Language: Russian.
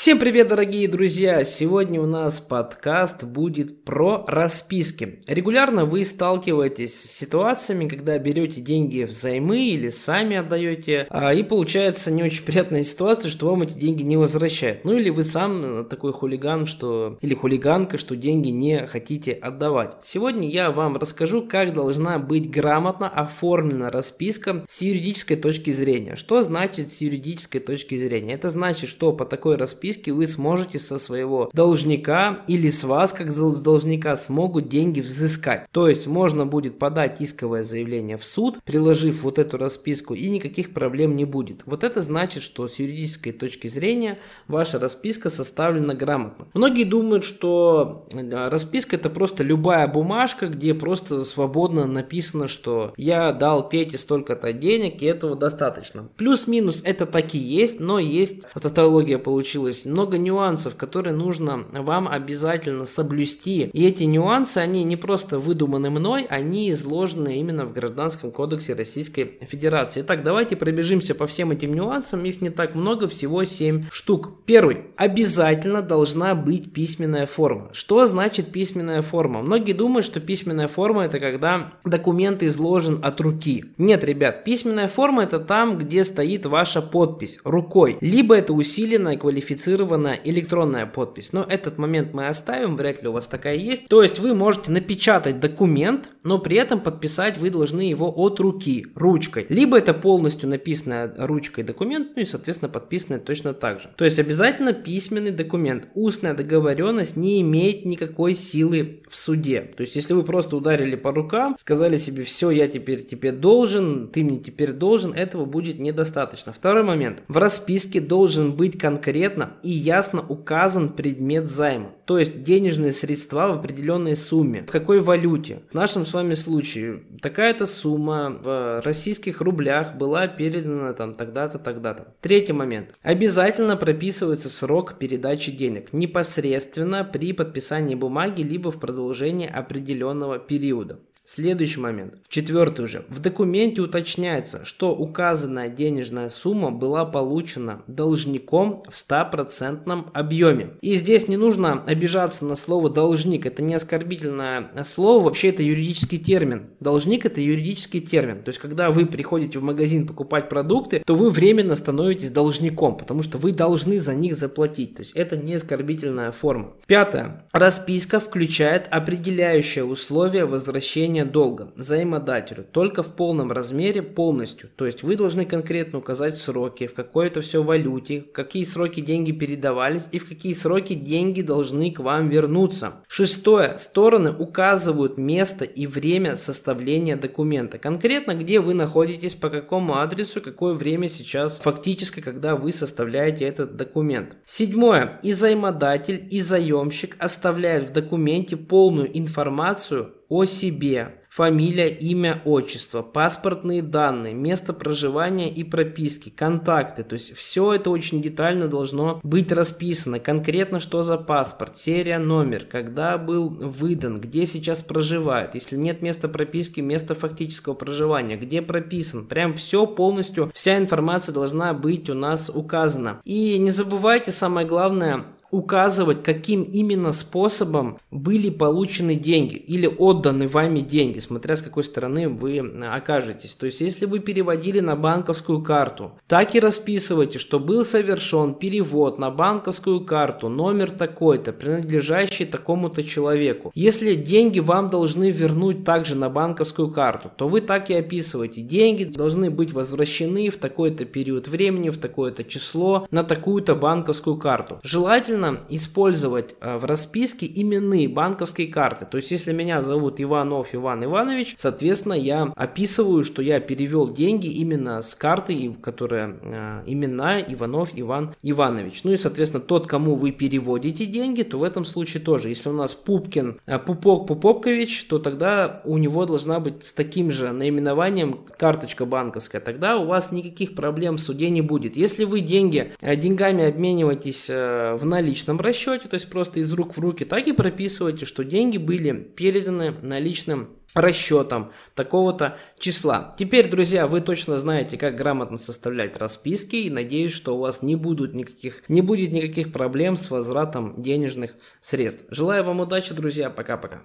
Всем привет, дорогие друзья! Сегодня у нас подкаст будет про расписки. Регулярно вы сталкиваетесь с ситуациями, когда берете деньги взаймы или сами отдаете, а, и получается не очень приятная ситуация, что вам эти деньги не возвращают. Ну или вы сам такой хулиган, что или хулиганка, что деньги не хотите отдавать. Сегодня я вам расскажу, как должна быть грамотно оформлена расписка с юридической точки зрения. Что значит с юридической точки зрения? Это значит, что по такой расписке списке вы сможете со своего должника или с вас, как должника, смогут деньги взыскать. То есть можно будет подать исковое заявление в суд, приложив вот эту расписку, и никаких проблем не будет. Вот это значит, что с юридической точки зрения ваша расписка составлена грамотно. Многие думают, что э, расписка это просто любая бумажка, где просто свободно написано, что я дал Пете столько-то денег, и этого достаточно. Плюс-минус это таки есть, но есть тавтология получилась есть много нюансов, которые нужно вам обязательно соблюсти. И эти нюансы, они не просто выдуманы мной, они изложены именно в Гражданском кодексе Российской Федерации. Итак, давайте пробежимся по всем этим нюансам. Их не так много, всего 7 штук. Первый. Обязательно должна быть письменная форма. Что значит письменная форма? Многие думают, что письменная форма это когда документ изложен от руки. Нет, ребят, письменная форма это там, где стоит ваша подпись рукой. Либо это усиленная квалифицированная квалифицированная электронная подпись. Но этот момент мы оставим, вряд ли у вас такая есть. То есть вы можете напечатать документ, но при этом подписать вы должны его от руки, ручкой. Либо это полностью написанная ручкой документ, ну и соответственно подписанный точно так же. То есть обязательно письменный документ. Устная договоренность не имеет никакой силы в суде. То есть если вы просто ударили по рукам, сказали себе, все, я теперь тебе должен, ты мне теперь должен, этого будет недостаточно. Второй момент. В расписке должен быть конкретно и ясно указан предмет займа, то есть денежные средства в определенной сумме. В какой валюте? В нашем с вами случае такая-то сумма в российских рублях была передана там тогда-то, тогда-то. Третий момент. Обязательно прописывается срок передачи денег непосредственно при подписании бумаги либо в продолжении определенного периода. Следующий момент. Четвертый уже. В документе уточняется, что указанная денежная сумма была получена должником в 100% объеме. И здесь не нужно обижаться на слово должник. Это не оскорбительное слово, вообще это юридический термин. Должник это юридический термин. То есть, когда вы приходите в магазин покупать продукты, то вы временно становитесь должником, потому что вы должны за них заплатить. То есть, это не оскорбительная форма. Пятое. Расписка включает определяющее условие возвращения погашения долга взаимодателю только в полном размере полностью. То есть вы должны конкретно указать сроки, в какой это все валюте, в какие сроки деньги передавались и в какие сроки деньги должны к вам вернуться. Шестое. Стороны указывают место и время составления документа. Конкретно, где вы находитесь, по какому адресу, какое время сейчас фактически, когда вы составляете этот документ. Седьмое. И займодатель, и заемщик оставляют в документе полную информацию о себе, фамилия, имя, отчество, паспортные данные, место проживания и прописки, контакты. То есть все это очень детально должно быть расписано. Конкретно что за паспорт, серия, номер, когда был выдан, где сейчас проживает. Если нет места прописки, место фактического проживания, где прописан. Прям все полностью, вся информация должна быть у нас указана. И не забывайте самое главное, указывать, каким именно способом были получены деньги или отданы вами деньги, смотря с какой стороны вы окажетесь. То есть, если вы переводили на банковскую карту, так и расписывайте, что был совершен перевод на банковскую карту, номер такой-то, принадлежащий такому-то человеку. Если деньги вам должны вернуть также на банковскую карту, то вы так и описываете. Деньги должны быть возвращены в такой-то период времени, в такое-то число, на такую-то банковскую карту. Желательно желательно использовать э, в расписке именные банковские карты. То есть, если меня зовут Иванов Иван Иванович, соответственно, я описываю, что я перевел деньги именно с карты, которая э, именная Иванов Иван Иванович. Ну и, соответственно, тот, кому вы переводите деньги, то в этом случае тоже. Если у нас Пупкин э, Пупок Пупопкович, то тогда у него должна быть с таким же наименованием карточка банковская. Тогда у вас никаких проблем в суде не будет. Если вы деньги деньгами обмениваетесь в наличие, личном расчете, то есть просто из рук в руки, так и прописывайте, что деньги были переданы наличным расчетом такого-то числа. Теперь, друзья, вы точно знаете, как грамотно составлять расписки и надеюсь, что у вас не, будут никаких, не будет никаких проблем с возвратом денежных средств. Желаю вам удачи, друзья. Пока-пока.